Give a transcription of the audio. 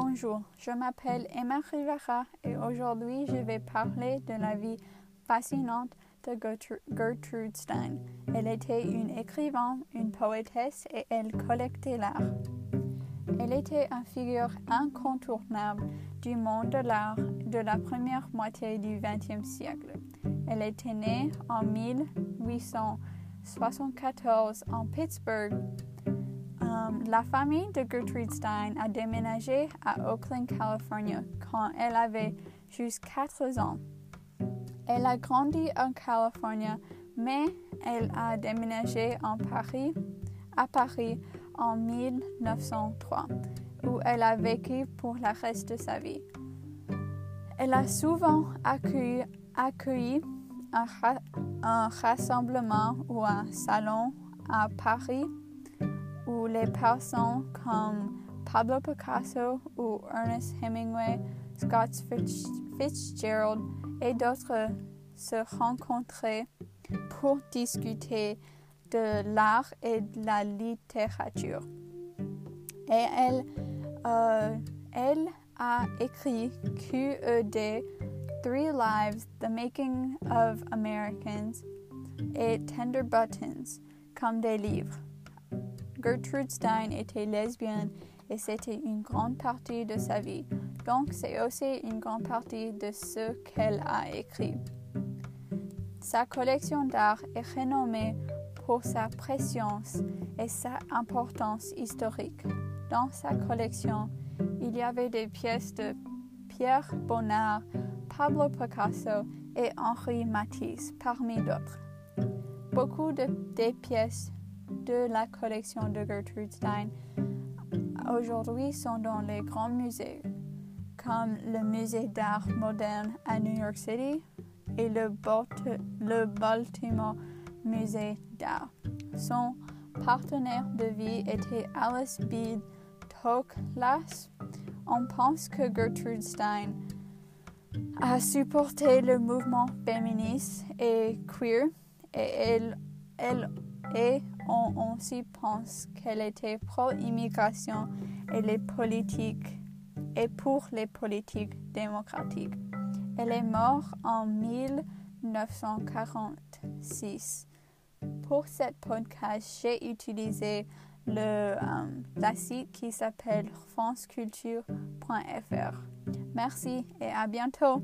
Bonjour, je m'appelle Emma Rivera et aujourd'hui je vais parler de la vie fascinante de Gertrude Stein. Elle était une écrivain, une poétesse et elle collectait l'art. Elle était une figure incontournable du monde de l'art de la première moitié du XXe siècle. Elle était née en 1874 en Pittsburgh. Um, la famille de Gertrude Stein a déménagé à Oakland, Californie, quand elle avait juste 4 ans. Elle a grandi en Californie, mais elle a déménagé en Paris, à Paris en 1903, où elle a vécu pour le reste de sa vie. Elle a souvent accueilli, un, rassemblement ou un salon à Paris où les personnes comme Pablo Picasso ou Ernest Hemingway, Scott Fitzgerald et d'autres se rencontraient pour discuter de l'art et de la littérature. Et elle, euh, elle a écrit QED, Three Lives, The Making of Americans et Tender Buttons comme des livres. Gertrude Stein était lesbienne et c'était une grande partie de sa vie, donc c'est aussi une grande partie de ce qu'elle a écrit. Sa collection d'art est renommée pour sa préscience et sa importance historique. Dans sa collection, il y avait des pièces de Pierre Bonnard, Pablo Picasso et Henri Matisse, parmi d'autres. Beaucoup de, des pièces de la collection de Gertrude Stein aujourd'hui sont dans les grands musées, comme le Musée d'art moderne à New York City et le, Baltimore Musée d'art. Son partenaire de vie était Alice B. Toklas. On pense que Gertrude Stein a supporté le mouvement féministe et queer et elle, elle et on aussi pense qu'elle était pro-immigration et les politiques et pour les politiques démocratiques. Elle est morte en 1946. Pour cette podcast, j'ai utilisé le euh, site qui s'appelle franceculture.fr. Merci et à bientôt.